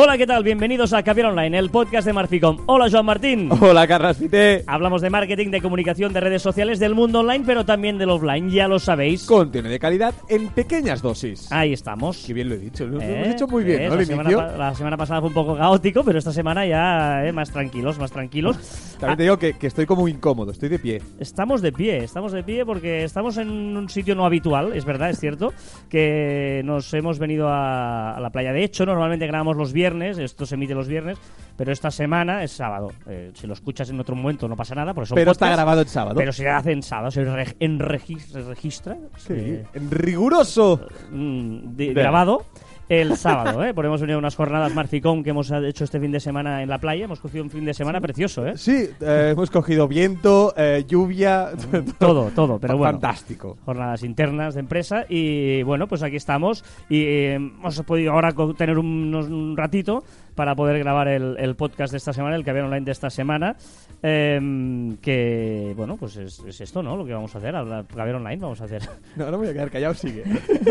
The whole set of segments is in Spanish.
Hola, ¿qué tal? Bienvenidos a Caviar Online, el podcast de Marficom. Hola, Joan Martín. Hola, Carlos Pite. Hablamos de marketing, de comunicación, de redes sociales, del mundo online, pero también del offline, ya lo sabéis. Contenido de calidad en pequeñas dosis. Ahí estamos. Qué bien lo he dicho, lo Eh, hemos dicho muy bien, eh, ¿no? la, semana, la semana pasada fue un poco caótico, pero esta semana ya eh, más tranquilos, más tranquilos. También te digo que, que estoy como incómodo, estoy de pie. Estamos de pie, estamos de pie porque estamos en un sitio no habitual, es verdad, es cierto, que nos hemos venido a, a la playa. De hecho, normalmente grabamos los viernes, esto se emite los viernes, pero esta semana es sábado. Eh, si lo escuchas en otro momento no pasa nada, porque son Pero está grabado el sábado. Pero se hace en sábado, se, en se registra, Sí, se- en riguroso. mm, de- Bien. grabado el sábado, ¿eh? Porque hemos venido a unas jornadas Marficom que hemos hecho este fin de semana en la playa. Hemos cogido un fin de semana precioso, ¿eh? Sí, eh, hemos cogido viento, eh, lluvia. Todo, todo, pero bueno. Fantástico. jornadas internas de empresa y bueno, pues aquí estamos y eh, hemos podido ahora tener un ratito para poder grabar el, el podcast de esta semana, el que había online de esta semana, em, que bueno, pues es, es esto, ¿no? Lo que vamos a hacer, hablar, Caber online vamos a hacer. No, no me voy a quedar callado, sigue.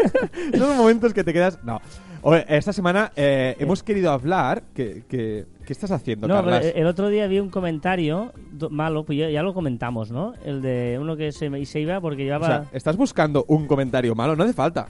Son momentos que te quedas. No. Oye, esta semana eh, hemos querido hablar. Que, que- ¿Qué estás haciendo, No, Carlas? el otro día vi un comentario malo, pues ya, ya lo comentamos, ¿no? El de uno que se, se iba porque o llevaba... sea, estás buscando un comentario malo, no hace falta.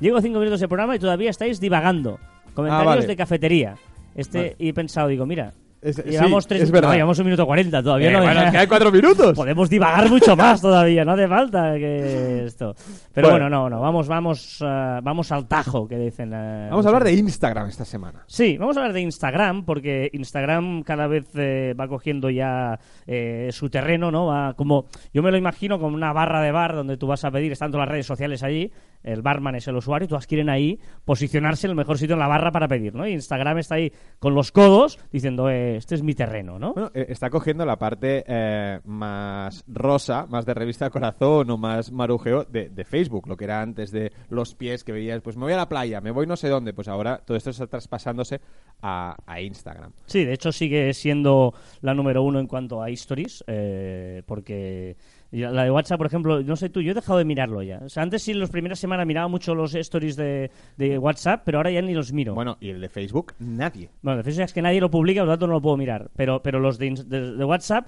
Llego cinco minutos de programa y todavía estáis divagando. Comentarios Ah, vale. de cafetería. Este, Vale. Y he pensado, digo, mira, Es- sí, llevamos tres... es verdad. no, llevamos un minuto cuarenta todavía. Eh, no, bueno, que hay cuatro minutos. Podemos divagar mucho más todavía, no hace falta que esto. Pero bueno, Bueno. no, no, vamos, vamos, ah, vamos al tajo, que dicen. ah, Vamos a hablar de Instagram esta semana. Sí, vamos a hablar de Instagram, porque Instagram cada vez eh, va cogiendo ya eh, su terreno, ¿no? Va como, yo me lo imagino como una barra de bar donde tú vas a pedir, están todas las redes sociales allí, el barman es el usuario, y todas quieren ahí posicionarse en el mejor sitio en la barra para pedir, ¿no? Y Instagram está ahí con los codos diciendo, eh, este es mi terreno, ¿no? Bueno, eh, está cogiendo la parte eh, más rosa, más de revista corazón o más marujeo de, de Facebook, lo que era antes de los pies que veías, pues me voy a la playa, me voy no sé dónde, pues ahora todo esto está traspasándose a, a Instagram. Sí, de hecho sigue siendo la número uno en cuanto a stories, eh, porque la de WhatsApp, por ejemplo, no sé tú, yo he dejado de mirarlo ya. O sea, antes sí, las primeras semanas miraba mucho los stories de, de WhatsApp, pero ahora ya ni los miro. Bueno, y el de Facebook, nadie. Bueno, de Facebook es que nadie lo publica, por lo tanto no lo puedo mirar. Pero, pero los de, ins- de- de WhatsApp,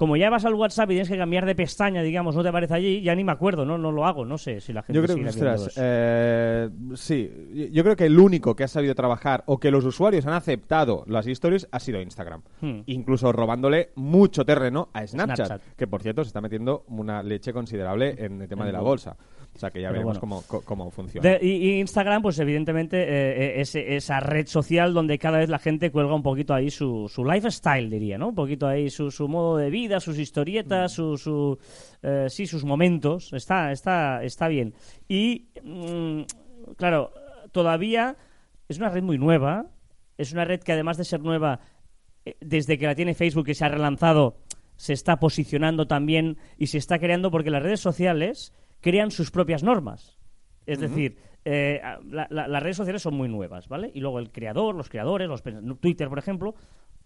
como ya vas al WhatsApp y tienes que cambiar de pestaña, digamos, no te aparece allí, ya ni me acuerdo, no, no lo hago, no sé si la gente Yo creo sigue que, ostras, eh, sí, yo- creo que el único que ha sabido trabajar o que los usuarios han aceptado las historias ha sido Instagram. Hmm. Incluso robándole mucho terreno a Snapchat, Snapchat. que por cierto se está metiendo una leche considerable en el tema de la bolsa. O sea que ya Pero veremos bueno. cómo, cómo funciona. De- y, Instagram, pues evidentemente eh, eh, es esa red social donde cada vez la gente cuelga un poquito ahí su, su lifestyle, diría, ¿no? Un poquito ahí su, su modo de vida, sus historietas, su, su, eh, sí, sus momentos. Está, está, está bien. Y, mm, claro, todavía es una red muy nueva. Es una red que además de ser nueva, desde que la tiene Facebook y se ha relanzado, se está posicionando también y se está creando porque las redes sociales crean sus propias normas. Es decir, eh, la- la- las redes sociales son muy nuevas, ¿vale? Y luego el creador, los creadores, los Twitter, por ejemplo,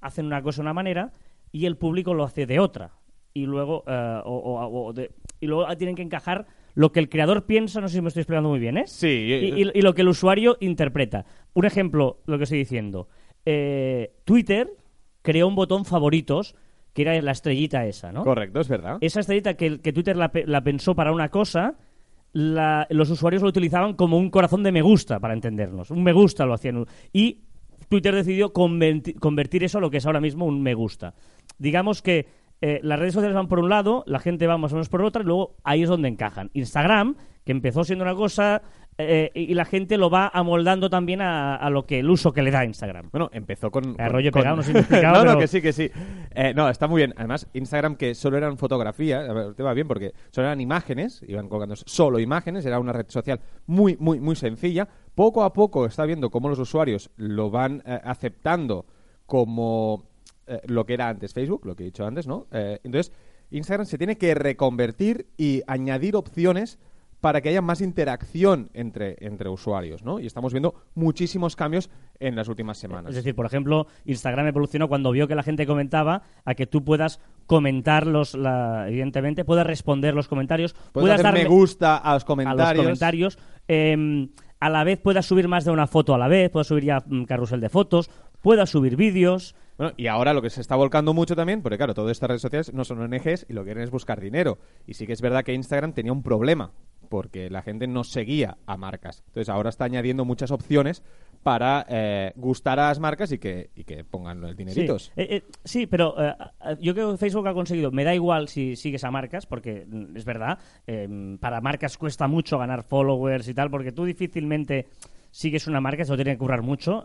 hacen una cosa de una manera y el público lo hace de otra. Y luego, eh, o- o- o de- y luego tienen que encajar lo que el creador piensa, no sé si me estoy explicando muy bien, ¿eh? Sí, y, y- y lo que el usuario interpreta. Un ejemplo, lo que estoy diciendo. Eh, Twitter creó un botón favoritos, que era la estrellita esa, ¿no? correcto, es verdad. Esa estrellita que, que Twitter la, pe- la pensó para una cosa, la- los usuarios lo utilizaban como un corazón de me gusta, para entendernos. Un me gusta lo hacían. Y Twitter decidió converti- convertir eso a lo que es ahora mismo un me gusta. Digamos que eh, las redes sociales van por un lado, la gente va más o menos por otra, y luego ahí es donde encajan. Instagram, que empezó siendo una cosa, eh, y la gente lo va amoldando también a, a lo que el uso que le da Instagram. Bueno, empezó con... Rollo con- pegado, no sé explicado, no, que sí, que sí. Eh, no, está muy bien. Además, Instagram, que solo eran fotografías, a ver, te va bien porque solo eran imágenes, iban colgando solo imágenes, era una red social muy, muy, muy sencilla. Poco a poco está viendo cómo los usuarios lo van eh, aceptando como eh, lo que era antes Facebook, lo que he dicho antes, ¿no? Eh, entonces, Instagram se tiene que reconvertir y añadir opciones para que haya más interacción entre, entre usuarios, ¿no? Y estamos viendo muchísimos cambios en las últimas semanas. Es decir, por ejemplo, Instagram evolucionó cuando vio que la gente comentaba a que tú puedas comentar los, la- evidentemente, puedas responder los comentarios, puedas darle me gusta a los a los comentarios. em, a la vez puedas subir más de una foto a la vez, puedas subir ya mm, carrusel de fotos, pueda subir vídeos. Bueno, y ahora lo que se está volcando mucho también, porque claro, todas estas redes sociales no son ONGs y lo que quieren es buscar dinero. Y sí que es verdad que Instagram tenía un problema, porque la gente no seguía a marcas. Entonces ahora está añadiendo muchas opciones para eh, gustar a las marcas y que, y que pongan los dineritos. Sí, eh, eh, pero yo creo que Facebook ha conseguido, me da igual si sigues a marcas, porque mm, es verdad, para marcas cuesta mucho ganar followers y tal, porque tú difícilmente sigues una marca, eso tiene que currar mucho,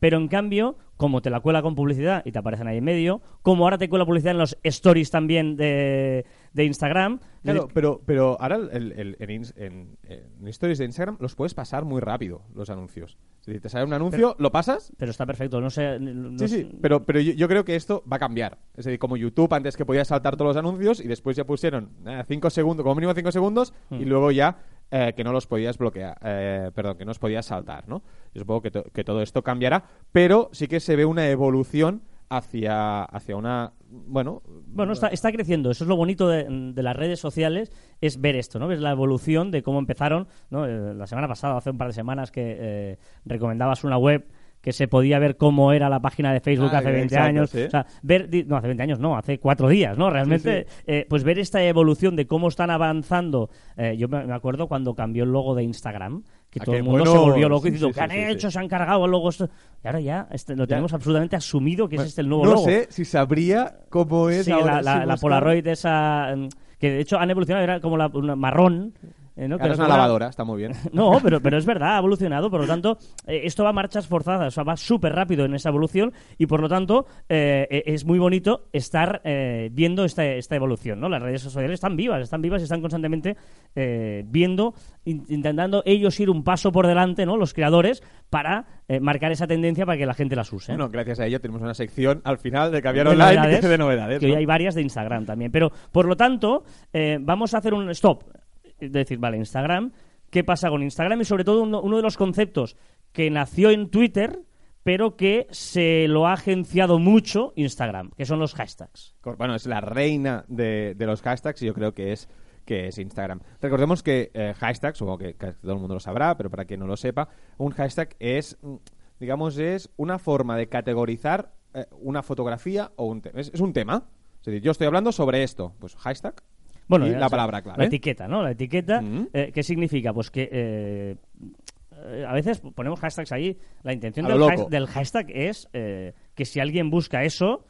pero en cambio, como te la cuela con publicidad y te aparecen ahí en medio, como ahora te cuela publicidad en los stories también de, de Instagram, Claro, pero, pero ahora el- el- en, en- en stories de Instagram los puedes pasar muy rápido, los anuncios. Es decir, te sale un anuncio, lo pasas pero está perfecto, no sé... no Sí, sé- sí, pero, pero yo, yo creo que esto va a cambiar. Es decir, como YouTube, antes que podías saltar todos los anuncios y después ya pusieron 5 segundos, como mínimo 5 segundos, y Hmm. luego ya eh, que no los podías bloquear, eh, perdón, que no los podías saltar, ¿no? Yo supongo que, to- que todo esto cambiará, pero sí que se ve una evolución hacia, hacia una, bueno... Bueno, está, está creciendo. Eso es lo bonito de, las redes sociales, es ver esto, ¿no? Ves la evolución de cómo empezaron, ¿no? Eh, la semana pasada, hace un par de semanas, que eh, recomendabas una web que se podía ver cómo era la página de Facebook Ah, hace 20 exacto, años. sí. O sea, ver, no, hace 20 años no, hace cuatro días, ¿no? Realmente, Sí, eh, pues ver esta evolución de cómo están avanzando. Eh, yo me acuerdo cuando cambió el logo de Instagram, que Ah, todo el mundo bueno. se volvió loco y diciendo, sí, ¿qué han sí, hecho? Se han cargado el logo. esto". Y ahora ya este, lo tenemos absolutamente asumido que es este el nuevo no logo. sé si sabría cómo es ahora. la, la- la Polaroid esa mm, que de hecho han evolucionado era como la una marrón eh, ¿no? Que es una lavadora, está muy bien. no, pero, pero es verdad, ha evolucionado, por lo tanto, eh, esto va a marchas forzadas, o sea, va súper rápido en esa evolución y por lo tanto eh, eh, es muy bonito estar eh, viendo esta, esta evolución, ¿no? Las redes sociales están vivas, están vivas y están constantemente viendo, in- intentando ellos ir un paso por delante, ¿no? Los creadores, para marcar esa tendencia para que la gente las use. Bueno, gracias a ello tenemos una sección al final de cambiar de online novedades, de novedades. que ¿no? hoy hay varias de Instagram también. Pero, por lo tanto, vamos a hacer un stop. Es decir, vale, Instagram, ¿qué pasa con Instagram? Y sobre todo uno, de los conceptos que nació en Twitter, pero que se lo ha agenciado mucho Instagram, que son los hashtags. Bueno, es la reina de, de los hashtags y yo creo que es que es Instagram. Recordemos que eh, hashtags, supongo que, todo el mundo lo sabrá, pero para quien no lo sepa, un hashtag es, digamos, es una forma de categorizar eh, una fotografía o un tema. Es, es un tema. Es decir, yo estoy hablando sobre esto. Pues hashtag Bueno, y la palabra clave. La etiqueta, ¿no? La etiqueta, Mm. eh, ¿qué significa? Pues que eh, eh, a veces ponemos hashtags ahí. La intención del, has- hashtag es eh, que si alguien busca eso,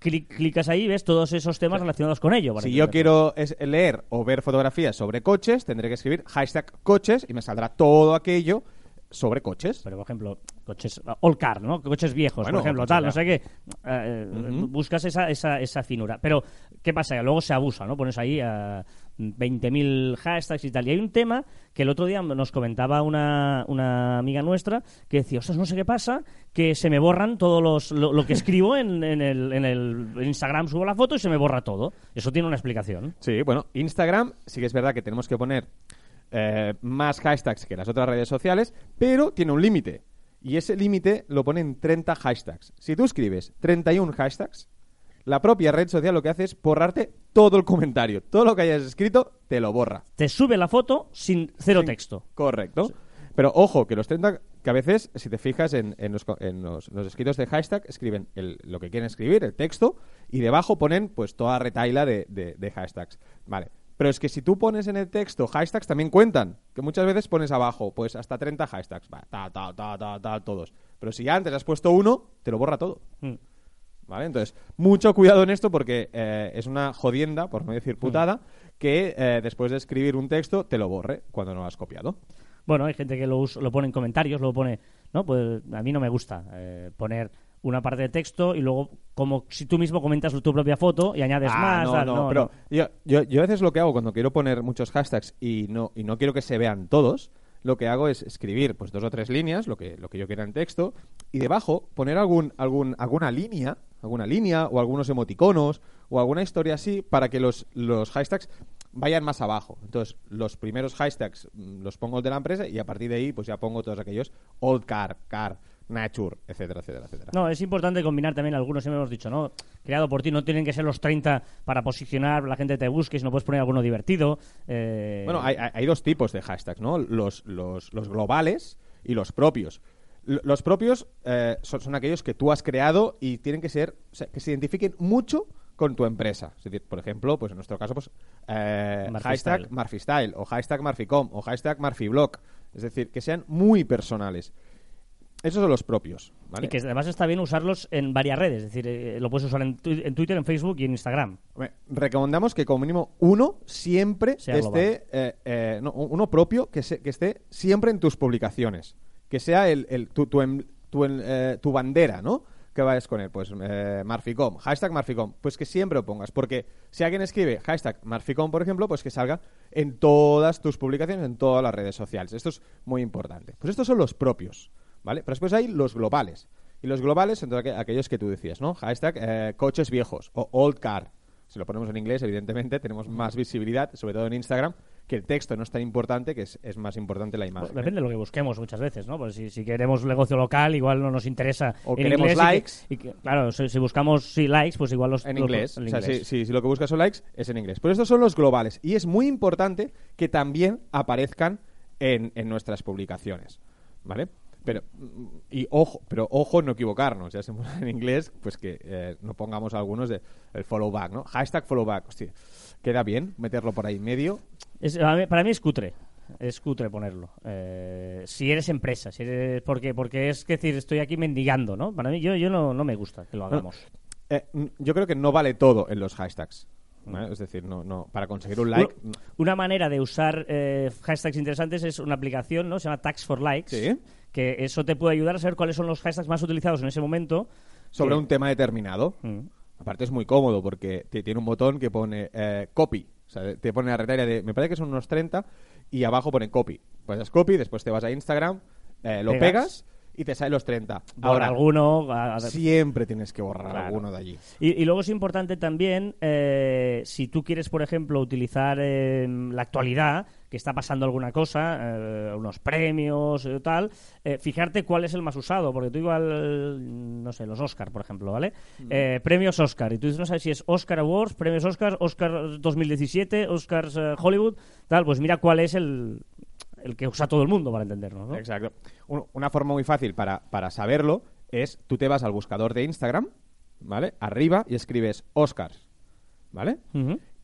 cli- clicas ahí y ves todos esos temas relacionados con ello. Si yo quiero es- leer o ver fotografías sobre coches, tendré que escribir hashtag coches y me saldrá todo aquello sobre coches. Pero, por ejemplo, coches all car, ¿no? Coches viejos, Bueno, por ejemplo, tal, ya. no sé qué. Eh. Buscas esa, esa, esa finura. Pero, ¿qué pasa? Que luego se abusa, ¿no? Pones ahí a 20.000 hashtags y tal. Y hay un tema que el otro día nos comentaba una, una amiga nuestra que decía, ostras, no sé qué pasa, que se me borran todos los, lo, lo que escribo en, en el, en el Instagram, subo la foto y se me borra todo. Eso tiene una explicación. Sí, bueno, Instagram sí que es verdad que tenemos que poner eh, más hashtags que las otras redes sociales, pero tiene un límite. Y ese límite lo pone en 30 hashtags. Si tú escribes 31 hashtags, la propia red social lo que hace es borrarte todo el comentario. Todo lo que hayas escrito te lo borra. Te sube la foto sin cero texto. Correcto. Pero ojo, que los 30, que a veces, si te fijas en, en los, en los- los escritos de hashtag, escriben el- lo que quieren escribir, el texto, y debajo ponen pues toda retaila de, de- de hashtags. Vale. Pero es que si tú pones en el texto hashtags también cuentan, que muchas veces pones abajo, pues hasta 30 hashtags, va, tal, tal, tal, tal, tal, todos. Pero si ya antes has puesto uno, te lo borra todo. Mm. ¿Vale? Entonces, mucho cuidado en esto porque eh, es una jodienda, por no decir putada, que eh, después de escribir un texto te lo borre cuando no lo has copiado. Bueno, hay gente que lo, lo pone en comentarios, lo pone, ¿no? Pues a mí no me gusta eh, poner una parte de texto y luego como si tú mismo comentas tu propia foto y añades Ah, más. no, no, no, pero no. Yo, yo, yo a veces lo que hago cuando quiero poner muchos hashtags y no, y no quiero que se vean todos, lo que hago es escribir pues dos o tres líneas, lo que, lo que yo quiera en texto, y debajo poner algún, algún, alguna línea, alguna línea o algunos emoticonos o alguna historia así para que los, los hashtags vayan más abajo. Entonces, los primeros hashtags mm, los pongo de la empresa y a partir de ahí pues ya pongo todos aquellos old car, car, nature, etcétera, etcétera, etcétera. No, es importante combinar también algunos, siempre hemos dicho, ¿no? Creado por ti, no tienen que ser los 30 para posicionar, la gente te busque, si no puedes poner alguno divertido. eh, Bueno, hay, dos tipos de hashtags, ¿no? Los, los, los globales y los propios. L- Los propios eh, son, son aquellos que tú has creado y tienen que ser, o sea, que se identifiquen mucho con tu empresa. Es decir, por ejemplo, pues en nuestro caso, pues eh, hashtag Style. Murphystyle o hashtag Murphycom o hashtag Murphyblog. Es decir, que sean muy personales. Esos son los propios, ¿vale? Y que además está bien usarlos en varias redes. Es decir, eh, lo puedes usar en, tu- en Twitter, en Facebook y en Instagram. Hombre, Recomendamos que como mínimo uno siempre Sea esté, eh, eh, no, uno propio que, se- que esté siempre en tus publicaciones, que sea el, el- tu, tu, em- tu, eh, tu bandera, ¿no? Que vayas con él, pues eh, Marficom, hashtag Marficom, pues que siempre lo pongas, porque si alguien escribe hashtag Marficom, por ejemplo, pues que salga en todas tus publicaciones, en todas las redes sociales. Esto es muy importante. Pues estos son los propios, ¿vale? Pero después hay los globales. Y los globales son aqu- aquellos que tú decías, ¿no? Hashtag eh, coches viejos o old car. Si lo ponemos en inglés, evidentemente, tenemos más visibilidad, sobre todo en Instagram, que el texto no es tan importante, que es, es más importante la imagen. Pues ¿eh? depende de lo que busquemos muchas veces, ¿no? Pues si, si queremos un negocio local, igual no nos interesa. O en queremos inglés y que- likes. y que- claro, si, si buscamos sí, likes, pues igual los. En los- inglés. en O sea, inglés. si, si- si lo que buscas son likes, es en inglés. Pero estos son los globales. Y es muy importante que también aparezcan en, en nuestras publicaciones. ¿Vale? Pero, mm, y ojo, pero ojo no equivocarnos. Ya se en inglés, pues que eh, no pongamos algunos de el follow back, ¿no? Hashtag follow back. Hostia, queda bien meterlo por ahí en medio. Es- para mí es cutre. Es cutre ponerlo. Eh, si eres empresa, si eres. Porque, porque es que decir, estoy aquí mendigando, ¿no? Para mí, yo, yo no, no me gusta que lo hagamos. Eh, mm, yo creo que no vale todo en los hashtags. ¿vale? Es decir, no, no, para conseguir un like. Una, una manera de usar eh, hashtags interesantes es una aplicación, ¿no? Se llama Tags for Likes. Sí. Que eso te puede ayudar a saber cuáles son los hashtags más utilizados en ese momento. sobre Que- un tema determinado. Mm. Aparte es muy cómodo porque te- tiene un botón que pone eh, copy. O sea, te pone la retaria de, me parece que son unos 30 y abajo pone copy. Pues das copy, después te vas a Instagram, eh, lo Pegas. pegas y te salen los 30. Por Ahora, alguno. a- a- siempre tienes que borrar Claro. alguno de allí. Y, y luego es importante también, eh, si tú quieres, por ejemplo, utilizar eh, la actualidad, que está pasando alguna cosa, eh, unos premios y tal, eh, fijarte cuál es el más usado, porque tú igual, no sé, los Oscar, por ejemplo, ¿vale? Eh, premios Oscar, y tú no sabes si es Oscar Awards, premios Oscar, Oscar 2017, Oscars eh, Hollywood, tal, pues mira cuál es el, el que usa todo el mundo para entendernos, ¿no? Exacto. Un- una forma muy fácil para, para saberlo es tú te vas al buscador de Instagram, ¿vale? Arriba y escribes Oscars, ¿vale?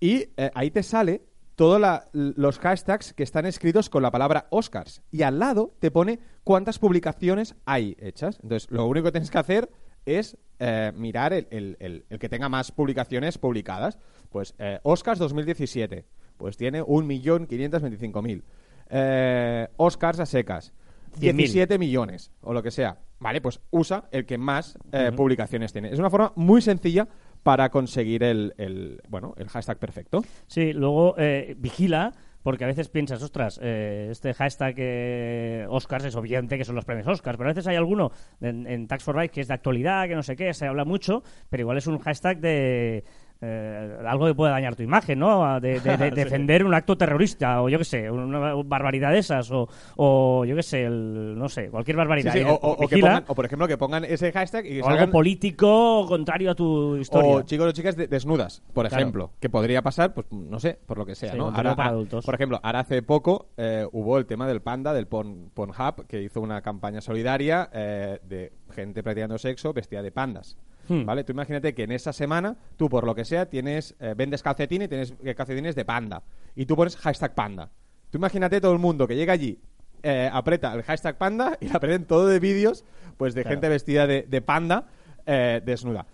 Y eh, ahí te sale todos los hashtags que están escritos con la palabra Oscars. Y al lado te pone cuántas publicaciones hay hechas. Entonces, lo único que tienes que hacer es eh, mirar el, el- el- el que tenga más publicaciones publicadas. Pues eh, Oscars 2017, pues tiene 1.525.000. Eh, Oscars a secas, 100.000. 17 millones o lo que sea. Vale, pues usa el que más eh, publicaciones tiene. Es una forma muy sencilla para conseguir el, el, bueno, el hashtag perfecto. Sí, luego eh, vigila, porque a veces piensas, ostras, eh, este hashtag eh, Oscars es obviamente que son los premios Oscars, pero a veces hay alguno en, en Tax for Life que es de actualidad, que no sé qué, se habla mucho, pero igual es un hashtag de eh, algo que puede dañar tu imagen, ¿no? De, de- de defender un acto terrorista, o yo qué sé, una barbaridad de esas, o, o yo qué sé, el- no sé, cualquier barbaridad. sí, Y o, o- o que pongan- o, por ejemplo, que pongan ese hashtag y que o algo político contrario a tu historia. O chicos o chicas de- desnudas, por Claro. ejemplo. Que podría pasar, pues no sé, por lo que sea, ¿no? contenido para adultos. Por ejemplo, ahora hace poco eh, hubo el tema del panda, del Pon- Pornhub, que hizo una campaña solidaria eh, de gente practicando sexo vestida de pandas. Hmm. ¿Vale? Tú imagínate que en esa semana, tú por lo que sea, tienes eh, vendes calcetines y tienes eh, calcetines de panda. Y tú pones hashtag panda. Tú imagínate todo el mundo que llega allí, eh, aprieta el hashtag panda y le aprenden todo de vídeos pues de Claro. gente vestida de, de panda eh, desnuda.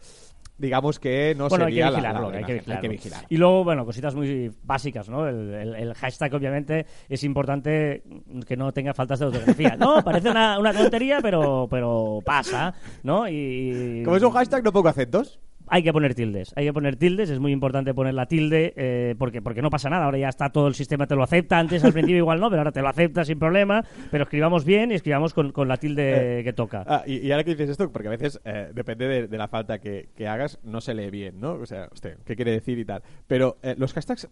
Digamos que no bueno, hay que sería la- vigilarlo, la hay, que vigilar. Y luego, bueno, cositas muy básicas, ¿no? El, el- el hashtag, obviamente, es importante que no tenga faltas de ortografía. No, parece una, una tontería, pero, pero pasa, ¿no? Y Como es un hashtag, no pongo acentos. Hay que poner tildes, hay que poner tildes, es muy importante poner la tilde eh, porque, porque no pasa nada, ahora ya está todo el sistema, te lo acepta, antes al principio igual no, pero ahora te lo acepta sin problema, pero escribamos bien y escribamos con, con la tilde que toca. Ah, y, y ahora que dices esto, porque a veces eh, depende de, de la falta que, que hagas, no se lee bien, ¿no? O sea, hostia, ¿qué quiere decir y tal? Pero eh, los hashtags,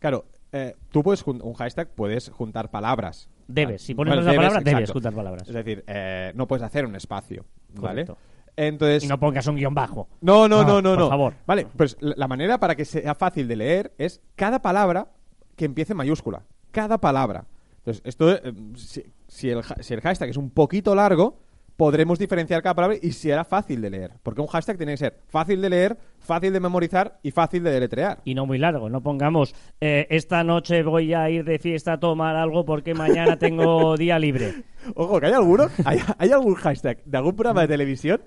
claro, eh, tú puedes un hashtag puedes juntar palabras. Debes, si pones bueno, una palabra, debes juntar palabras. Es decir, eh, no puedes hacer un espacio, ¿vale? Correcto. Entonces, Y no pongas un guion bajo. No, no, Ah, no, no, por no. favor. Vale, pues la manera para que sea fácil de leer es cada palabra que empiece en mayúscula. Cada palabra. Entonces, esto, eh, si, si el, si el hashtag es un poquito largo, podremos diferenciar cada palabra y será fácil de leer. Porque un hashtag tiene que ser fácil de leer, fácil de memorizar y fácil de deletrear. Y no muy largo, no pongamos eh, esta noche voy a ir de fiesta a tomar algo porque mañana tengo día libre. Ojo, que hay alguno, hay, hay algún hashtag de algún programa de televisión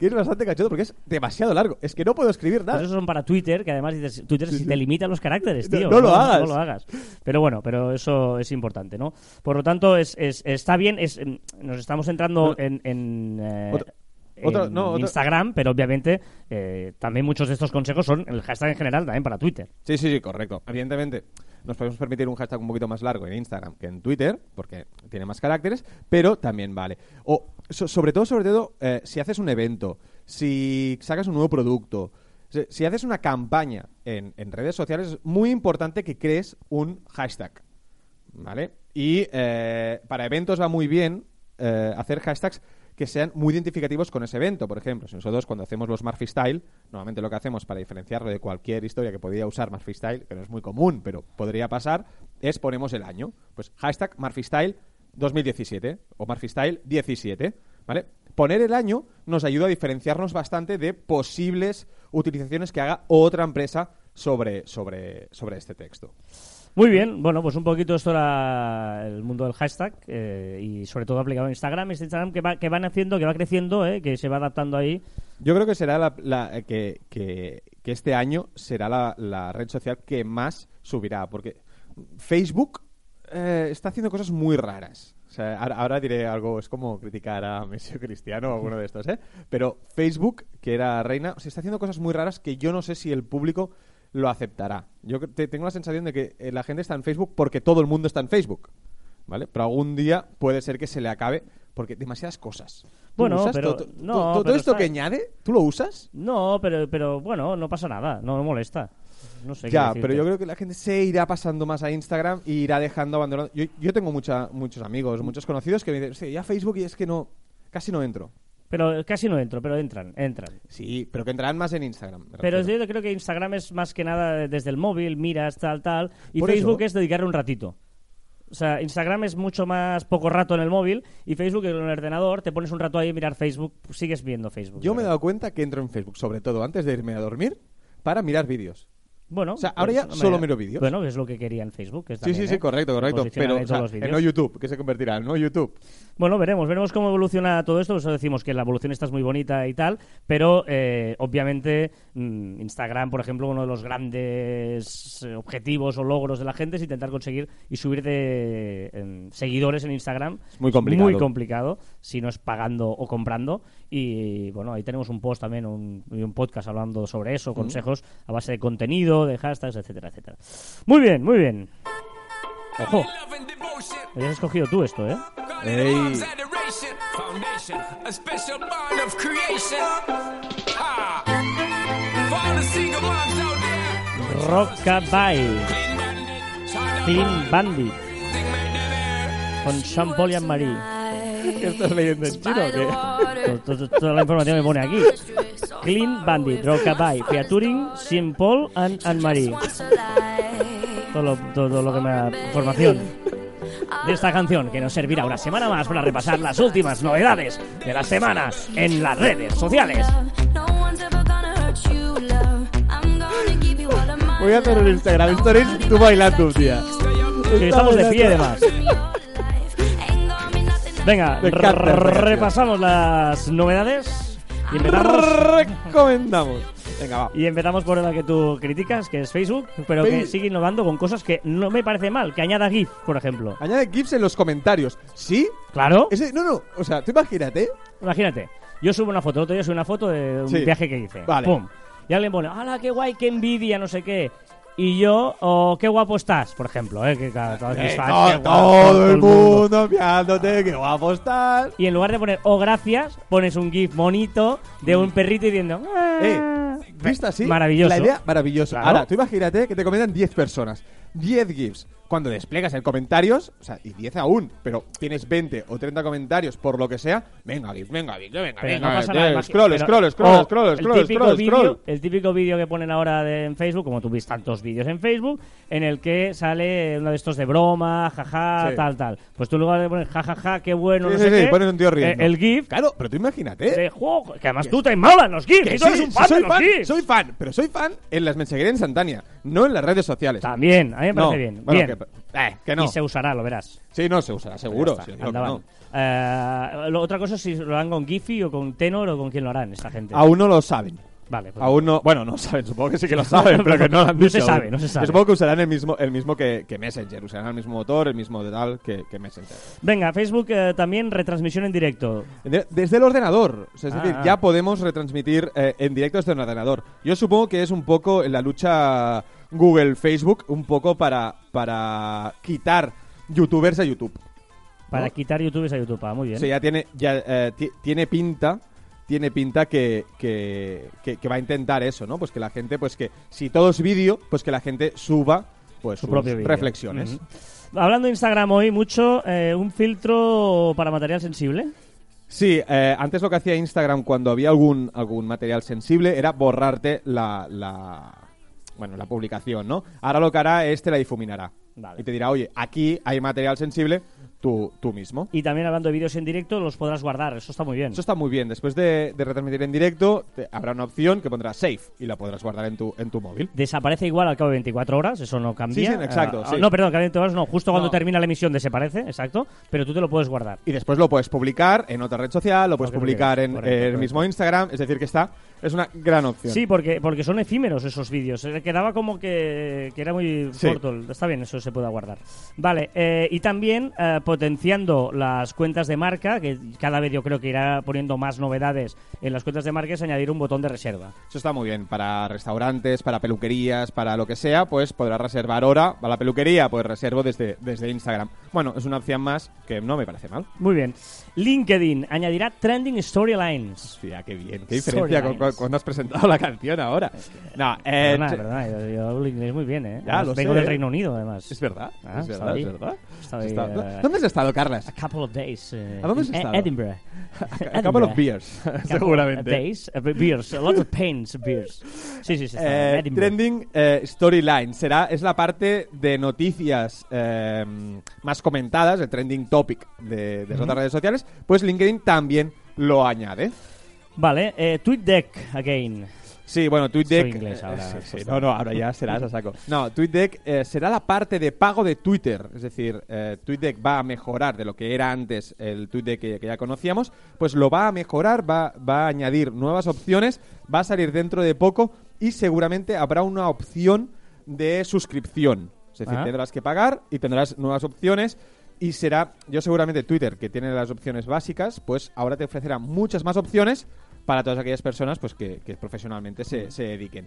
que es bastante cachondo porque es demasiado largo. Es que no puedo escribir nada. Pues esos son para Twitter, que además dices, Twitter Sí, si sí. te limita los caracteres, No- tío. no lo hagas. No lo hagas. Pero bueno, pero eso es importante, ¿no? Por lo tanto, es, es- está bien, es, em, nos estamos centrando en, en, eh, Otra- en no, otra- Instagram, pero obviamente eh, también muchos de estos consejos son el hashtag en general también para Twitter. Sí, sí, sí, correcto. Evidentemente, nos podemos permitir un hashtag un poquito más largo en Instagram que en Twitter, porque tiene más caracteres, pero también vale. O so- sobre todo, sobre todo, eh, si haces un evento, si sacas un nuevo producto, si, si haces una campaña en, en redes sociales, es muy importante que crees un hashtag. ¿Vale? Y eh, para eventos va muy bien hacer hashtags que sean muy identificativos con ese evento. Por ejemplo, si nosotros cuando hacemos los Murphy Style, normalmente lo que hacemos para diferenciarlo de cualquier historia que podría usar Murphy Style, que no es muy común, pero podría pasar, es ponemos el año. Pues hashtag Murphy Style 2017 o Murphy Style 17. ¿Vale? Poner el año nos ayuda a diferenciarnos bastante de posibles utilizaciones que haga otra empresa sobre, sobre, sobre este texto. Muy bien, bueno, pues un poquito esto era el mundo del hashtag eh, y sobre todo aplicado en Instagram. Este Instagram que, va, que van haciendo, que va creciendo, eh, que se va adaptando ahí. Yo creo que será la, la- eh, que, que- este año será la, red social que más subirá, porque Facebook eh, está haciendo cosas muy raras. O sea, ahora, diré algo, es como criticar a Messi Cristiano o alguno de estos, ¿eh? Pero Facebook, que era reina, o sea, está haciendo cosas muy raras que yo no sé si el público lo aceptará. Yo te- tengo la sensación de que eh, la gente está en Facebook porque todo el mundo está en Facebook. ¿Vale? Pero algún día puede ser que se le acabe porque demasiadas cosas. ¿Tú Bueno, pero- todo- todo- no, todo pero esto está- que añade, ¿tú lo usas? No, pero, pero bueno, no pasa nada, no me molesta. No sé Ya, pero yo creo que la gente se irá pasando más a Instagram y irá dejando abandonado. Yo, yo tengo mucha, muchos amigos, muchos conocidos que me dicen, "Sí, ya Facebook y es que no, casi no entro. Pero casi no entro, pero entran, entran. Sí, pero que entrarán más en Instagram. Pero yo creo que Instagram es más que nada desde el móvil, miras, tal, tal. Y Por Facebook eso. es dedicarle un ratito. O sea, Instagram es mucho más poco rato en el móvil y Facebook en el ordenador, te pones un rato ahí a mirar Facebook, sigues viendo Facebook. Yo me he dado cuenta que entro en Facebook, sobre todo antes de irme a dormir, para mirar vídeos. Bueno, O sea, ahora ya pues, solo hombre, miro vídeos. Bueno, es lo que quería en Facebook. que Sí, también, sí, sí, ¿eh? correcto, correcto. Pero o sea, en no YouTube, que se convertirá en no YouTube. Bueno, veremos, veremos cómo evoluciona todo esto. Por eso decimos que la evolución está muy bonita y tal, pero eh, obviamente mm, Instagram, por ejemplo, uno de los grandes eh, objetivos o logros de la gente es intentar conseguir y subir de seguidores en Instagram. Es muy complicado. Muy complicado, si no es pagando o comprando. Y bueno, ahí tenemos un post también, un, y un podcast hablando sobre eso, consejos a base de contenido, de hashtags, etcétera, etcétera. Muy bien, muy bien. Ojo, habías escogido tú esto, ¿eh? Ey. Rockabye, clean bandit, con Sean Paul y Anne-Marie. ¿Qué estás leyendo en chino o qué? To- to- Toda la información me pone aquí. Clean Bandit, Rockabye, featuring Paul and Anne-Marie. Todo lo, todo lo que me da información de esta canción que nos servirá una semana más para repasar las últimas novedades de la semana en las redes sociales. Voy a hacer un Instagram Stories tú bailando, tía. Que estamos de pie además. Venga, repasamos las novedades y empezamos. Recomendamos. Venga, va. Y empezamos por la que tú criticas, que es Facebook, pero que sigue innovando con cosas que no me parece mal, que añada GIF, por ejemplo. Añade GIFs en los comentarios. ¿Sí? Claro, Ese, no, no. O sea, tú imagínate. imagínate, yo subo una foto, el otro día subí una foto de un Sí. viaje que hice. Vale. ¡Pum! Y alguien pone, ¡hala, qué guay, qué envidia, no sé qué! Y yo, o qué guapo estás, por ejemplo, ¿eh? Que, claro, todos mis Eh, fans, todo, qué guapo, todo el mundo mirándote, qué guapo estás. Y en lugar de poner, oh, gracias, pones un GIF bonito de un perrito diciendo, "Ah". Eh, ¿Viste así? Maravilloso. La idea, maravillosa. Claro. Ahora, tú imagínate que te comentan 10 personas. 10 GIFs. Cuando despliegas el comentarios, o sea, y 10 aún, pero tienes 20 o 30 comentarios por lo que sea, venga, GIF, venga, GIF, venga, venga, no pasa eh, nada scroll, scroll, scroll, scroll, scroll, scroll, scroll. El típico vídeo que ponen ahora de- en Facebook, como tú ves tantos vídeos en Facebook, en el que sale uno de estos de broma, jaja, Sí. tal, tal. Pues tú luego de poner jajaja, qué bueno, Sí, no sí, sé sí, qué, pones un tío riendo. eh, el GIF Claro, pero tú imagínate. de juego, que además tú te molan los GIFs, Que tú eres un fan soy de los fan, GIFs. soy fan, pero soy fan en las mensajerías instantáneas, no en las redes sociales. También, a mí me parece bien. Eh, que no. Y se usará, lo verás. Sí, no, se usará, seguro. Está, sí, no. Eh, lo- otra cosa es si lo harán con Giphy o con Tenor o con quién lo harán esta gente. Aún no lo saben. Vale, pues- Aún no, bueno, no saben, supongo que sí que lo saben, pero que no lo han No dicho. se sabe, no se sabe. Yo supongo que usarán el mismo, el mismo que, que Messenger, usarán el mismo motor, el mismo de tal que, que Messenger. Venga, Facebook eh, también retransmisión en directo. De- desde el ordenador, o sea, es Ah, decir, ah. ya podemos retransmitir eh, en directo desde el ordenador. Yo supongo que es un poco en la lucha Google-Facebook, un poco para, para quitar youtubers a YouTube. Para ¿No? quitar youtubers a YouTube. Ah, muy bien. Sea, ya tiene, ya, eh, ti- tiene pinta tiene pinta que, que, que- que va a intentar eso, ¿no? Pues que la gente, pues que si todo es vídeo, pues que la gente suba pues Su sus propio reflexiones. Hablando de Instagram hoy mucho, eh, un filtro para material sensible. Sí, eh, antes lo que hacía Instagram cuando había algún, algún material sensible era borrarte la, la, bueno, la publicación, ¿no? Ahora lo que hará es te la difuminará. Vale. Y te dirá, oye, aquí hay material sensible, tú, tú mismo. Y también hablando de vídeos en directo, los podrás guardar. Eso está muy bien. Eso está muy bien. Después de, de retransmitir en directo, te- habrá una opción que pondrá Save y la podrás guardar en tu, en tu móvil. Desaparece igual al cabo de 24 horas, eso no cambia. Sí, sí, exacto, sí. No, perdón, al cabo de 24 horas no, justo cuando No. termina la emisión desaparece, exacto, pero tú te lo puedes guardar. Y después lo puedes publicar en otra red social, lo puedes Lo que tú publicar quieras. en Correcto, el correcto. mismo Instagram. Es decir, que está es una gran opción. Sí, porque, porque son efímeros esos vídeos. Eh, Quedaba como que, que era muy Sí. corto. Está bien, eso se puede guardar. Vale, eh, y también eh, potenciando las cuentas de marca, que cada vez yo creo que irá poniendo más novedades en las cuentas de marca, es añadir un botón de reserva. Eso está muy bien. Para restaurantes, para peluquerías, para lo que sea, pues podrás reservar hora. A la peluquería, pues reservo desde, desde Instagram. Bueno, es una opción más que no me parece mal. Muy bien. LinkedIn añadirá trending storylines. Hostia, qué bien. Qué diferencia con, Cuando has presentado la canción ahora. No, eh, Perdona, perdona, yo, yo hablo inglés muy bien, ¿eh? Ya, lo vengo sé, del. Reino Unido, además. Es verdad, Ah, es verdad, es verdad. Ahí, Está- eh, ¿Dónde has estado, Carlas? A couple of days. eh, ¿A dónde has estado? Edinburgh. A couple of beers, seguramente. days, uh, beers, a lot of pains, beers. Sí, sí, sí. Eh, trending eh, Storyline será es la parte de noticias eh, más comentadas, el trending topic de, de las otras redes sociales. Pues LinkedIn también lo añade. Vale, eh, TweetDeck again. Sí, bueno, TweetDeck. Soy inglés ahora, eh, sí, sí, pues no, no, ahora ya serás a saco. No, TweetDeck eh, será la parte de pago de Twitter. Es decir, eh, TweetDeck va a mejorar de lo que era antes el TweetDeck que, que ya conocíamos. Pues lo va a mejorar, va, va a añadir nuevas opciones, va a salir dentro de poco y seguramente habrá una opción de suscripción. Es decir, Ah. tendrás que pagar y tendrás nuevas opciones. Y será, yo seguramente Twitter, que tiene las opciones básicas, pues ahora te ofrecerá muchas más opciones para todas aquellas personas pues que, que profesionalmente se, se dediquen.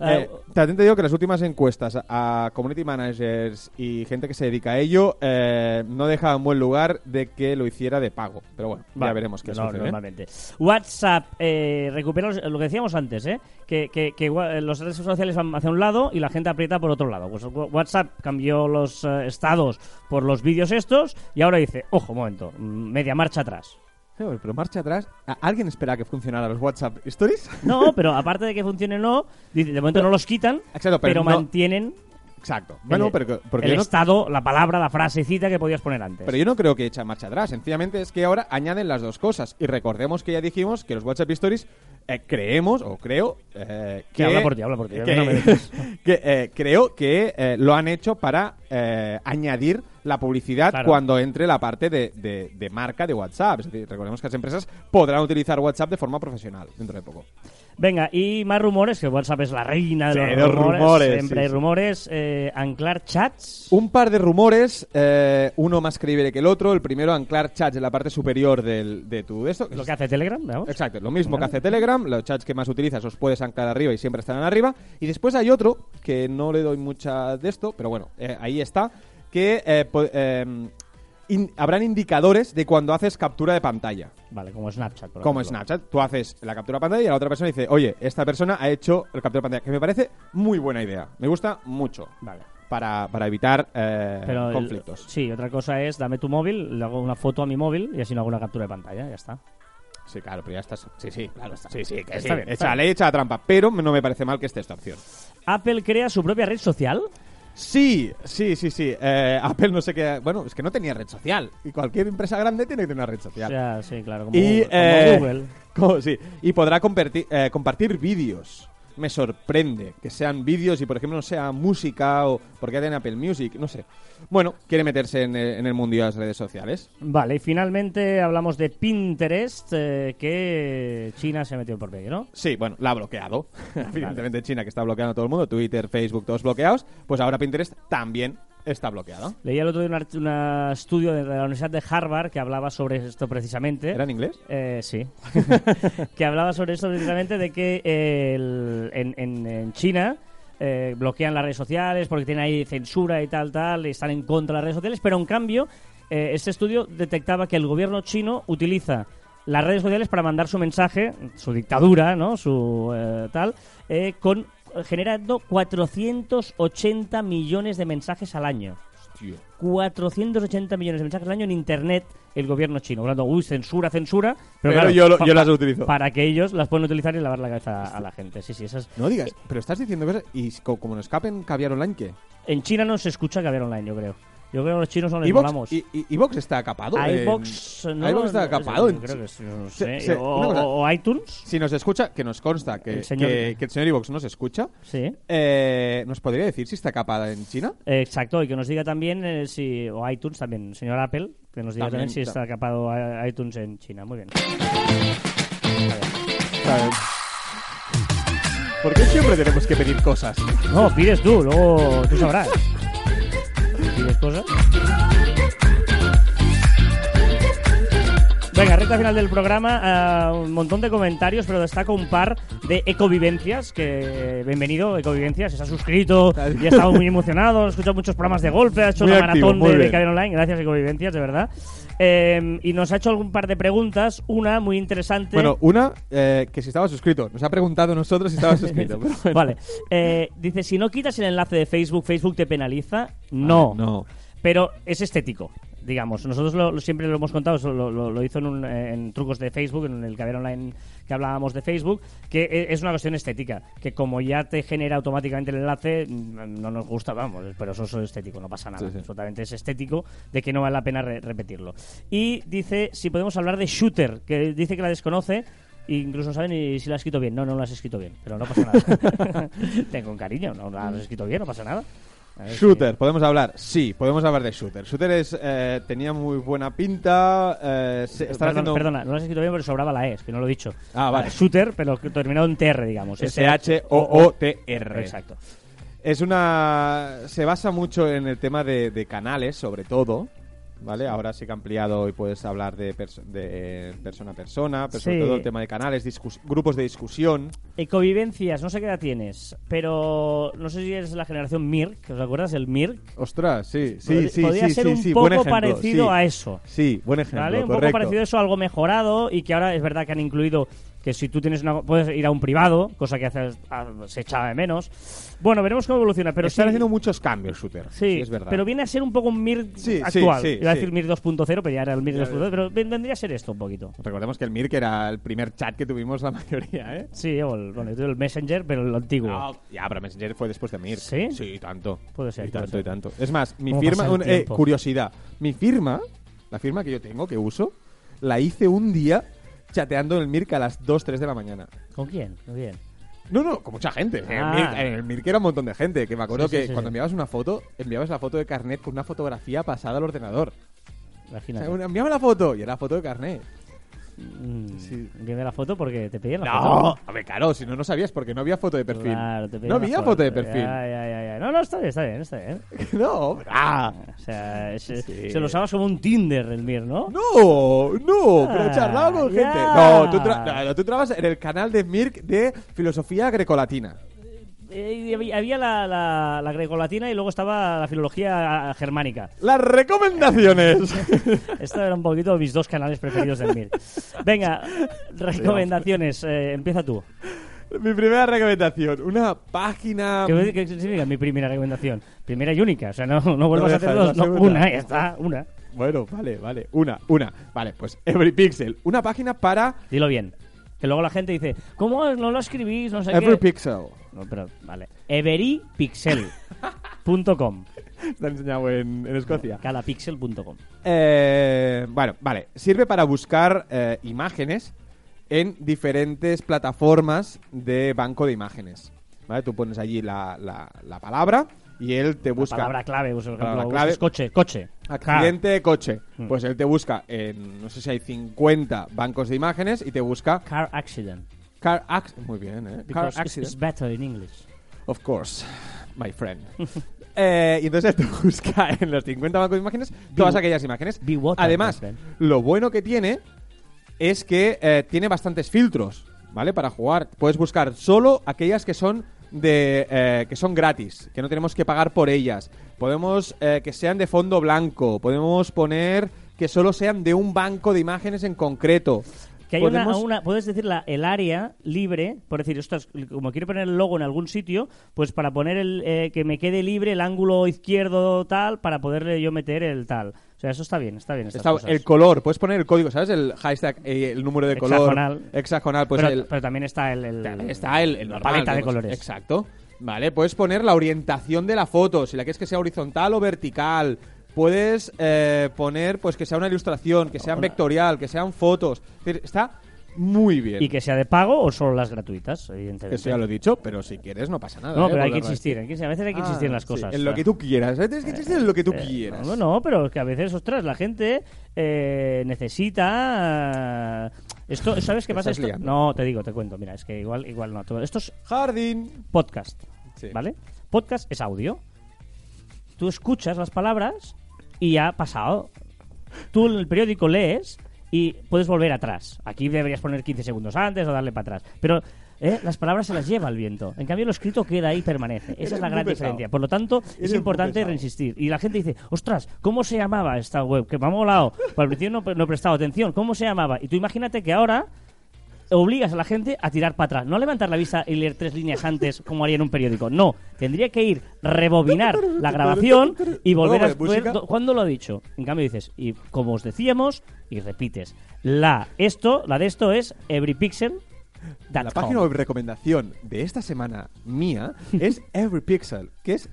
Ah, Eh, también te digo que las últimas encuestas a, community managers y gente que se dedica a ello eh, no dejaban en buen lugar de que lo hiciera de pago. Pero bueno, ya veremos qué no, sucede. ¿eh? Normalmente. WhatsApp eh, recupera los- lo que decíamos antes, ¿eh? Que, que, que los redes sociales van hacia un lado y la gente aprieta por otro lado. Pues WhatsApp cambió los eh, estados por los vídeos estos y ahora dice, ojo, un momento, mm, media marcha atrás. Pero marcha atrás. ¿A- ¿Alguien espera que funcionara los WhatsApp Stories? No, pero aparte de que funcione o no, de momento no los quitan, Exacto, pero, pero no- mantienen Exacto. Bueno, el, pero, porque el yo no- estado, la palabra, la frasecita que podías poner antes. Pero yo no creo que echa marcha atrás. Sencillamente es que ahora añaden las dos cosas. Y recordemos que ya dijimos que los WhatsApp Stories eh, creemos, o creo, eh, que... Que habla por ti, habla por ti, Que, no me que, eh, creo que eh, lo han hecho para eh, añadir la publicidad Claro. cuando entre la parte de, de- de marca de WhatsApp. Es decir, recordemos que las empresas podrán utilizar WhatsApp de forma profesional dentro de poco. Venga, y más rumores, que WhatsApp es la reina de Sí, los rumores. rumores, Siempre sí, hay sí. rumores. Eh, anclar chats. Un par de rumores, eh, uno más creíble que el otro. El primero, anclar chats en la parte superior del, de tu de esto. Lo que hace Telegram, vamos. Exacto, lo mismo que hace Telegram, los chats que más utilizas los puedes anclar arriba y siempre estarán arriba. Y después hay otro, que no le doy mucha de esto, pero bueno, eh, ahí está, que eh, po- eh, in- habrán indicadores de cuando haces captura de pantalla. Vale, como Snapchat. Por Como ejemplo. Snapchat, tú haces la captura de pantalla y la otra persona dice, oye, esta persona ha hecho el captura de pantalla, que me parece muy buena idea, me gusta mucho. Vale. para, para evitar eh, Pero el- conflictos. sí, otra cosa es dame tu móvil, le hago una foto a mi móvil y así no hago una captura de pantalla, ya está. Sí, claro, pero ya estás. Sí, sí, claro. Sí, sí, que Está sí. bien, está Echa la bien. ley, echa la trampa. Pero no me parece mal que esté esta opción. Apple crea su propia red social. Sí, sí, sí, sí. Eh, Apple no sé qué. Bueno, es que no tenía red social. Y cualquier empresa grande tiene que tener una red O social. sea, sí, claro, como, y, como eh, Google. como- sí, y podrá compartir, eh, compartir vídeos. Me sorprende que sean vídeos y, por ejemplo, no sea música o porque tiene Apple Music, no sé. Bueno, quiere meterse en, el- en el mundo de las redes sociales. Vale, y finalmente hablamos de Pinterest, eh, que China se metió por medio, ¿no? Sí, bueno, la ha bloqueado. Evidentemente China que está bloqueando a todo el mundo, Twitter, Facebook, todos bloqueados. Pues ahora Pinterest también está bloqueado. Leía el otro día un, art- un estudio de la Universidad de Harvard que hablaba sobre esto precisamente. ¿Era en inglés? Eh, sí. que hablaba sobre esto precisamente de que eh, el- en, en- en China eh, bloquean las redes sociales porque tienen ahí censura y tal, tal, y están en contra de las redes sociales, pero en cambio eh, este estudio detectaba que el gobierno chino utiliza las redes sociales para mandar su mensaje, su dictadura, ¿no? Su tal, eh, con generando 480 millones de mensajes al año. 480 millones de mensajes al año en internet el gobierno chino. Hablando, uy, censura, censura. Pero, Pero claro, yo lo- pa- yo las utilizo. Para que ellos las puedan utilizar y lavar la cabeza a la gente. Sí, sí, esas. No digas, pero estás diciendo cosas y co- como nos escapen caviar online, ¿qué? En China no se escucha caviar online, yo creo. Yo creo que los chinos no les ¿Ivox- molamos. y- y- ¿Ivox está capado? en- iVox, no, está no, capado en- Creo que sí, no Se- sé. se- o, cosa- iTunes. Si nos escucha, que nos consta que, El señor- que, que el señor Ivox nos escucha, Sí. eh, ¿nos podría decir si está capada en China? Eh, Exacto, y que nos diga también eh, si. O iTunes también, señor Apple, que nos diga También, también, si está capado a- iTunes en China. Muy bien. ¿Por qué siempre tenemos que pedir cosas? No, pides tú, luego tú sabrás. ¿Pides cosas? Venga, recta final del programa, ah, un montón de comentarios, pero destaco un par de ecovivencias, que bienvenido, ecovivencias, se ha suscrito y ha estado muy emocionado, ha escuchado muchos programas de golpe, ha hecho Muy la activo, maratón de, de. Caber Online, gracias ecovivencias, de verdad. Eh, y nos ha hecho algún par de preguntas, una muy interesante. Bueno, una, eh, que si estaba suscrito. Nos ha preguntado a nosotros si estaba suscrito. bueno. Vale. Eh, dice, si no quitas el enlace de Facebook, ¿Facebook te penaliza? No. No. Pero es estético, digamos. Nosotros lo- lo- siempre lo hemos contado, eso lo, hizo en, un- en trucos de Facebook, en el caber online que hablábamos de Facebook, que e- es una cuestión estética, que como ya te genera automáticamente el enlace, mm, no nos gusta, vamos, pero eso es estético, no pasa nada. Sí, sí. Absolutamente es estético de que no vale la pena re- repetirlo. Y dice, si podemos hablar de Shooter, que dice que la desconoce. e Incluso no sabe ni si la has escrito bien. No, no la has escrito bien, pero no pasa nada. Tengo un cariño, no la has escrito bien, no pasa nada. Shooter, ¿podemos hablar? Sí, podemos hablar de Shooter. Shooter es, eh, tenía muy buena pinta. Eh, se- Perdona, haciendo perdona, no lo has escrito bien porque sobraba la E, es que no lo he dicho. Ah, vale. Shooter, pero que terminado en TR, digamos. S-H-O-O-T-R. Exacto. Es una. Se basa mucho en el tema de, de canales, sobre todo. ¿Vale? Ahora sí que ha ampliado y puedes hablar de, perso- de persona a persona, pero sobre Sí. todo el tema de canales, grupos de discusión. Ecovivencias, no sé qué edad tienes, pero no sé si es la generación MIRC, ¿os acuerdas? El MIRC. Ostras, sí, sí, Pod- sí. Podría sí, ser sí, un poco ejemplo, parecido a eso. Sí, buen ejemplo, ¿Vale? Un correcto. poco parecido a eso, algo mejorado y que ahora es verdad que han incluido que si tú tienes una... puedes ir a un privado, cosa que hace, ah, se echaba de menos. Bueno, veremos cómo evoluciona, pero Están sí, haciendo muchos cambios, Shooter. Sí, es verdad. pero viene a ser un poco un MIR Sí, sí, actual. sí, Iba a sí. decir MIR 2.0, pero ya era el MIR Ya, 2.0, pero ven- vendría a ser esto un poquito. Recordemos que el Mirk era el primer chat que tuvimos la mayoría, ¿eh? Sí, o el, bueno, el Messenger, pero el antiguo. No, ya, pero Messenger fue después de Mirk. ¿Sí? Sí, tanto. Puede ser, Y tanto, y tanto. Es más, mi ¿Cómo firma, un- eh, curiosidad, mi firma, la firma que yo tengo, que uso, la hice un día chateando en el Mirk a las 2, 3 de la mañana. ¿Con quién? ¿Con quién? No, no, con mucha gente. En el Ah. Mirk- En el Mirk era un montón de gente. Que me acuerdo Sí, sí, que sí, cuando sí. enviabas una foto, enviabas la foto de carnet con una fotografía pasada al ordenador. O Imagínate. sea, una- enviaba la foto y era foto de carnet. Mm, Sí. La foto porque te pedían la No, foto. a ver, claro, si no, no sabías porque no había foto de perfil. Claro, te pedían no había foto de perfil. Ya, ya, ya, ya. No, no, está bien, está bien, está bien. no, ah. O sea, se, Sí. se lo usabas como un Tinder el MIR, ¿no? No, no, pero Ah, con ya. gente. No, tú, no, tú trabajas en el canal de Mirk de filosofía grecolatina. Eh, había- la, la, la grecolatina y luego estaba la filología germánica. Las recomendaciones. Estos eran un poquito mis dos canales preferidos del MIR. Venga, recomendaciones. eh, empieza tú. Mi primera recomendación, una página... ¿Qué, qué significa mi primera recomendación? Primera y única, o sea, no, no vuelvas No a hacer dos, no, una, ya está, una. Bueno, vale, vale, una, una. Vale, pues Every Pixel, una página para Dilo bien. Que luego la gente dice, ¿cómo no lo escribís? No sé Every qué. Pixel. No, pero, vale. everypixel.com. Está enseñado en, en Escocia. Cadapixel.com. Eh, bueno, vale. Sirve para buscar eh, imágenes en diferentes plataformas de banco de imágenes. ¿Vale? Tú pones allí la, la- la palabra y él te busca. Palabra clave, pues, por ejemplo, Palabra clave. coche, coche. Accidente de coche. Mm. Pues él te busca en, no sé si hay 50 bancos de imágenes y te busca Car, accident. car accident. Muy bien, ¿eh? Car Because accident. it's better in English. Of course, my friend. Eh, y entonces te busca en los 50 bancos de imágenes todas aquellas imágenes. Además, lo bueno que tiene es que eh, tiene bastantes filtros, ¿vale? Para jugar. Puedes buscar solo aquellas que son de eh, que son gratis, que no tenemos que pagar por ellas. Podemos eh, que sean de fondo blanco. Podemos poner que solo sean de un banco de imágenes en concreto. Que hay una, una- puedes decir la, el área libre, por decir, ostras, como quiero poner el logo en algún sitio, pues para poner el, eh, que me quede libre el ángulo izquierdo tal, para poderle yo meter el tal. O sea, eso está bien, está bien. estas Está- cosas. el color, puedes poner el código, ¿sabes? El hashtag, eh, el número de color. Hexagonal. Hexagonal, pues pero, el, pero también está el, está el, el la normal, paleta de colores. Exacto. Vale, puedes poner la orientación de la foto, si la quieres que sea horizontal o vertical. Puedes eh, poner pues que sea una ilustración, que sea vectorial, que sean fotos. Es decir, Está muy bien. Y que sea de pago o solo las gratuitas, evidentemente. Eso ya lo he dicho, pero si quieres no pasa nada. No, ¿eh? pero hay que insistir, hay que- a veces hay que decir. insistir en Ah, las sí, cosas. en lo que tú quieras. ¿eh? Tienes que insistir en lo que tú Eh, quieras. No, no, pero es que a veces, ostras, la gente eh, necesita... eh, Esto, ¿Sabes qué pasa? Esto? No, te digo, te cuento. Mira, es que igual, igual no. todo- Esto es Jardín. podcast, Sí. ¿vale? Podcast es audio. Tú escuchas las palabras y ya ha pasado. Tú en el periódico lees y puedes volver atrás. Aquí deberías poner 15 segundos antes o darle para atrás. Pero eh, las palabras se las lleva el viento. En cambio, lo escrito queda ahí y permanece. Esa Eres es la gran pesado. diferencia. Por lo tanto, Eres es importante reinsistir. Y la gente dice, ostras, ¿cómo se llamaba esta web? Que me ha molado. Pues al principio no, no he prestado atención. ¿Cómo se llamaba? Y tú imagínate que ahora obligas a la gente a tirar para atrás. No a levantar la vista y leer tres líneas antes como haría en un periódico. No, tendría que ir, rebobinar la grabación y volver a ¿Cómo, ver cuándo lo ha dicho. En cambio dices, y como os decíamos, y repites, la esto, la de esto es everypixel. La página web recomendación de esta semana mía es Everypixel, que es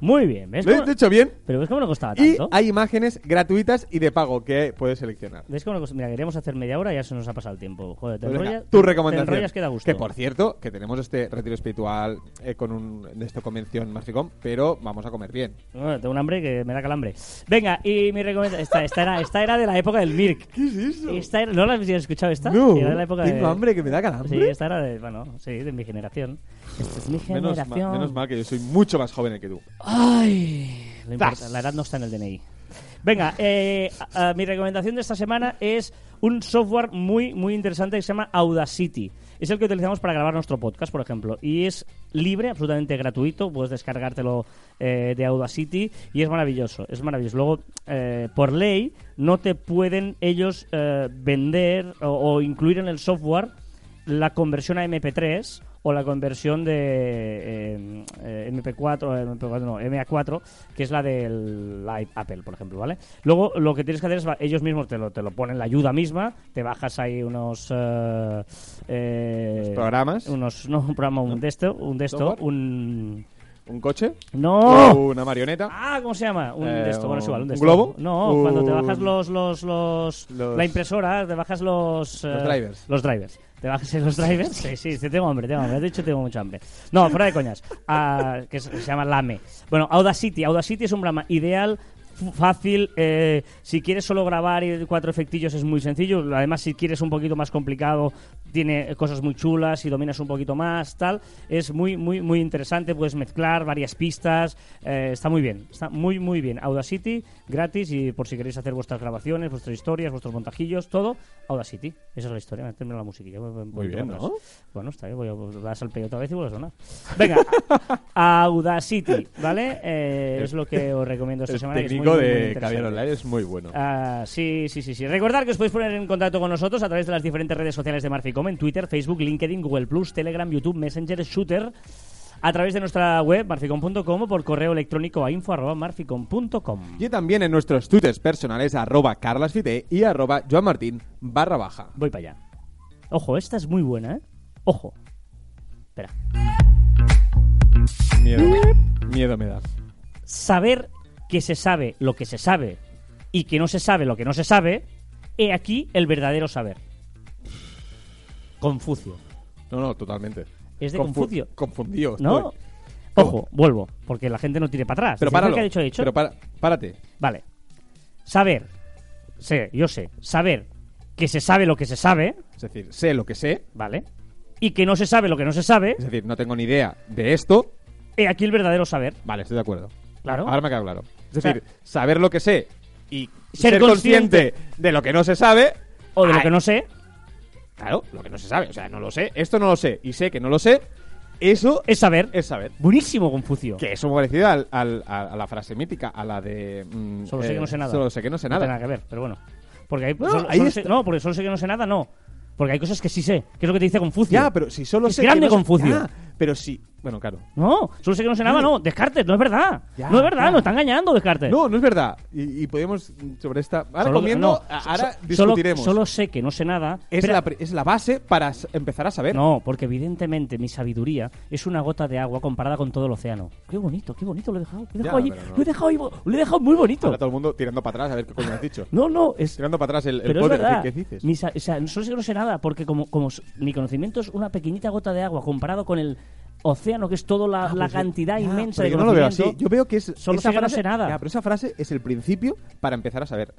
Muy bien, ¿ves? ¿Lo he cómo- dicho bien? Pero ves cómo no costaba Y tanto. hay imágenes gratuitas y de pago que puedes seleccionar. ¿Ves cómo no costaba? Mira, queríamos hacer media hora y ya se nos ha pasado el tiempo. Joder, te Pues venga, enrollas, tu te recomendación. enrollas que da gusto. Que por cierto, que tenemos este retiro espiritual eh, con un de esta convención Marficom, pero vamos a comer bien. No, tengo un hambre que me da calambre. Venga, y mi recomendación. Esta, esta, era, esta era de la época del Mirk. ¿Qué es eso? Esta era- ¿No la habéis escuchado esta? No, Era de la época tengo de- hambre que me da calambre. Sí, esta era de, bueno, sí, de mi generación. Esta es mi Menos, generación. menos mal que yo soy mucho más joven que tú. Ay, importa, la edad no está en el DNI. Venga, eh, a- a- mi recomendación de esta semana es un software muy, muy interesante que se llama Audacity. Es el que utilizamos para grabar nuestro podcast, por ejemplo. Y es libre, absolutamente gratuito. Puedes descargártelo eh, de Audacity y es maravilloso. Es maravilloso. Luego, eh, por ley, no te pueden ellos eh, vender o, o incluir en el software la conversión a MP3 o la conversión de eh, eh, MP4, eh, MP4 no, MA4, que es la del Apple, por ejemplo, ¿vale? Luego lo que tienes que hacer es, ellos mismos te lo, te lo ponen la ayuda misma, te bajas ahí unos... eh, eh, programas. Unos, no, un programa, un de esto, un de esto, un... ¿Un coche? ¡No! ¿Una marioneta? Ah, ¿cómo se llama? Un Eh, de esto, bueno, es igual, un de ¿un esto. globo? No, cuando te bajas los, los, los, Los- la impresora, te bajas los Los eh, drivers. Los drivers. ¿Te bajas en los drivers? Sí, sí, sí, tengo hambre, tengo hambre. De hecho, tengo mucha hambre. No, fuera de coñas. Ah, que se llama Lame. Bueno, Audacity. Audacity es un programa ideal, fácil. eh, si quieres solo grabar y cuatro efectillos es muy sencillo. Además, si quieres un poquito más complicado, tiene cosas muy chulas. Si dominas un poquito más, tal. Es muy, muy, muy interesante. Puedes mezclar varias pistas. eh, está muy bien. Está muy, muy bien. Audacity, gratis. Y por si queréis hacer vuestras grabaciones, vuestras historias, vuestros montajillos, todo, Audacity. Esa es la historia. Me termino la musiquilla. voy- Muy bien. Bueno, está bien. Voy a dar al peyo otra vez y vuelve a sonar. Venga, Audacity, ¿vale? Eh, es lo que os recomiendo esta Es semana. que es muy, muy de. Caviar Online es muy bueno. Ah, sí, sí, sí, sí. Recordad que os podéis poner en contacto con nosotros a través de las diferentes redes sociales de Marficom, en Twitter, Facebook, LinkedIn, Google Plus, Telegram, YouTube, Messenger, Shooter, a través de nuestra web marficom.com o por correo electrónico a info@marficom.com. Y también en nuestros twitters personales arroba carlasfite y arroba joanmartin barra baja. Voy para allá. Ojo, esta es muy buena, ¿eh? Ojo. Espera. Miedo, miedo me da. Saber que se sabe lo que se sabe y que no se sabe lo que no se sabe, he aquí el verdadero saber. Confucio. No, no, totalmente. Es de Confu- Confucio. Confundido. ¿No? Ojo, vuelvo, porque la gente no tire para atrás. Pero Dice, páralo. ¿qué ha dicho, ha dicho? Pero para- párate. Vale. Saber. Sé, yo sé. Saber que se sabe lo que se sabe, Es decir, sé lo que sé. ¿vale? Y que no se sabe lo que no se sabe, Es decir, no tengo ni idea de esto. he aquí el verdadero saber. Vale, estoy de acuerdo. Claro. Ahora me queda claro. Es decir, saber lo que sé y ser ser, consciente consciente de lo que no se sabe. O de lo Ay, que no sé, Claro, lo que no se sabe. O sea, no lo sé. Esto no lo sé. Y sé que no lo sé. Eso es saber. es saber. Buenísimo, Confucio. Que es muy parecido al- al- a, la frase mítica, a la de... mm, Solo sé eh, que no sé nada. Solo sé que no sé No tiene nada. nada que ver, pero bueno. Porque hay, No, solo- ahí solo sé- no, porque solo sé que no sé nada, no. Porque hay cosas que sí sé, que es lo que te dice Confucio. Ya, pero si solo Es sé grande que no Confucio. Ya, pero si... Bueno, claro. No, solo sé que no sé nada, no. Descartes, no es verdad. Ya, no es verdad, ya. nos está engañando Descartes. No, no es verdad. Y, y podemos sobre esta... Ahora Solo- comiendo, no, ahora so- discutiremos. Solo, solo sé que no sé nada. es, la, es la base para empezar a saber. No, porque evidentemente mi sabiduría es una gota de agua comparada con todo el océano. Qué bonito, qué bonito lo he dejado. Lo he dejado, Ya, allí, pero no. lo he dejado, ahí, lo he dejado muy bonito. Ahora todo el mundo tirando para atrás a ver qué coño has dicho. No, no, es, Tirando para atrás el, el pero es poder. verdad. ¿Qué, qué dices? Mi o sea, solo sé que no sé nada, porque como, como mi conocimiento es una pequeñita gota de agua comparado con el océano, que es toda la, Ah, la pues, cantidad ya, inmensa de yo no lo veo así. conocimiento. Yo veo que es Solo esa frase- nada. Ya, pero esa frase es el principio para empezar a saber.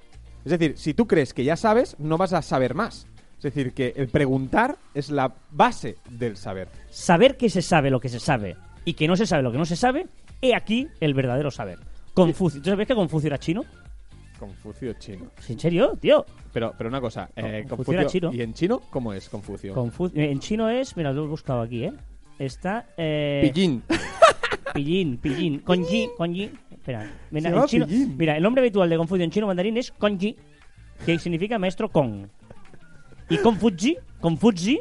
Es decir, si tú crees que ya sabes, no vas a saber más. Es decir, que el preguntar es la base del saber. Saber que se sabe lo que se sabe y que no se sabe lo que no se sabe, he aquí el verdadero saber. Confucio. ¿Tú sabes que Confucio era chino? Confucio chino. ¿En serio, tío? Pero, pero una cosa, eh, Confucio Confucio, era chino. ¿y en chino cómo es Confucio? Confu- en chino es, mira, lo he buscado aquí, ¿eh? Está. Eh, Pillín. Pillín, pillín. Konji, konji. Espera. Mira, en chino- mira, el nombre habitual de Confucio en chino mandarín es konji, que significa maestro Kong. Y Confuji, Confuji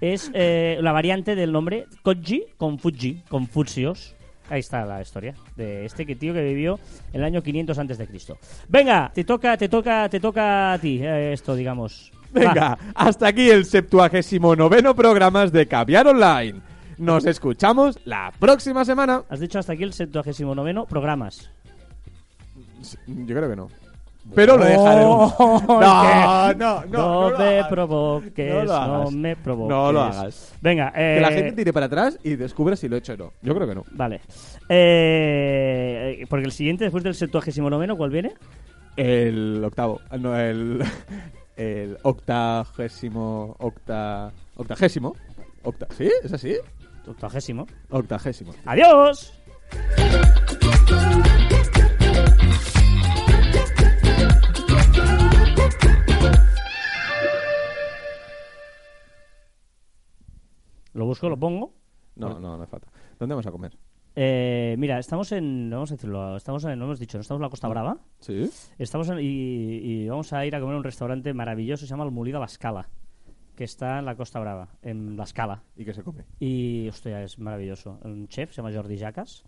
es eh, la variante del nombre Konji, Confuji, Confucios. Ahí está la historia de este que tío que vivió en el año 500 antes de Cristo. Venga, te toca, te toca, te toca a ti eh, esto, digamos. Va. Venga, hasta aquí el 79 noveno programas de Caviar Online. Nos escuchamos la próxima semana. Has dicho hasta aquí el 79 programas. Yo creo que no. Pero lo dejaremos. Oh, No, no, no. No, no me provoques, No no, lo hagas. me provoques. No lo hagas. Venga, eh, Que la gente tire para atrás y descubra si lo he hecho o no. Yo creo que no. Vale. Eh, porque el siguiente, después del 79 ¿cuál viene? El octavo. No, el. El octagésimo. Octa. Octagésimo. Octa, ¿Sí? ¿Es así? Octagésimo. Octagésimo. ¡Adiós! Lo busco, lo pongo. No, no, no hace falta. ¿Dónde vamos a comer? Eh, mira, estamos en. Vamos a decirlo. Estamos en. No hemos dicho, ¿no estamos en la Costa Brava. ¿Sí? Estamos en- y, y vamos a ir a comer a un restaurante maravilloso, se llama El Mulí de la Escala, que está en la Costa Brava, en la Escala. ¿Y qué se come? Y, hostia, es maravilloso. Un chef se llama Jordi Jacas,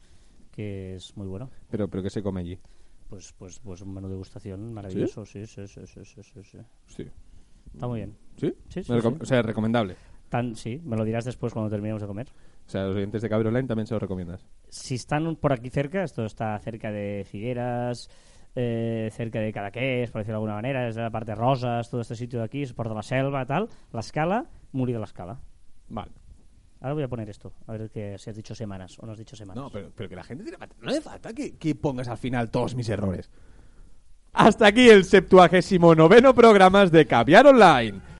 que es muy bueno. Pero, pero ¿qué se come allí? Pues, pues, pues un menú de degustación maravilloso, sí, sí, sí, sí, sí, sí, sí. Sí. Está muy bien. ¿Sí? Sí, sí. O sea, recomendable. Tan, sí, me lo dirás después cuando terminemos de comer. O sea, los oyentes de Caber Online también se lo recomiendas. Si están por aquí cerca, esto está cerca de Figueras, eh, cerca de Cadaqués, por decirlo de alguna manera, es de la parte de Rosas, todo este sitio de aquí, es por de la selva, tal. La escala, Muri de la escala. Vale. Ahora voy a poner esto, a ver que si has dicho semanas o no has dicho semanas. No, pero, pero que la gente atrás. No hace falta que, que pongas al final todos mis errores. Hasta aquí el 79 noveno programas de Caviar Online.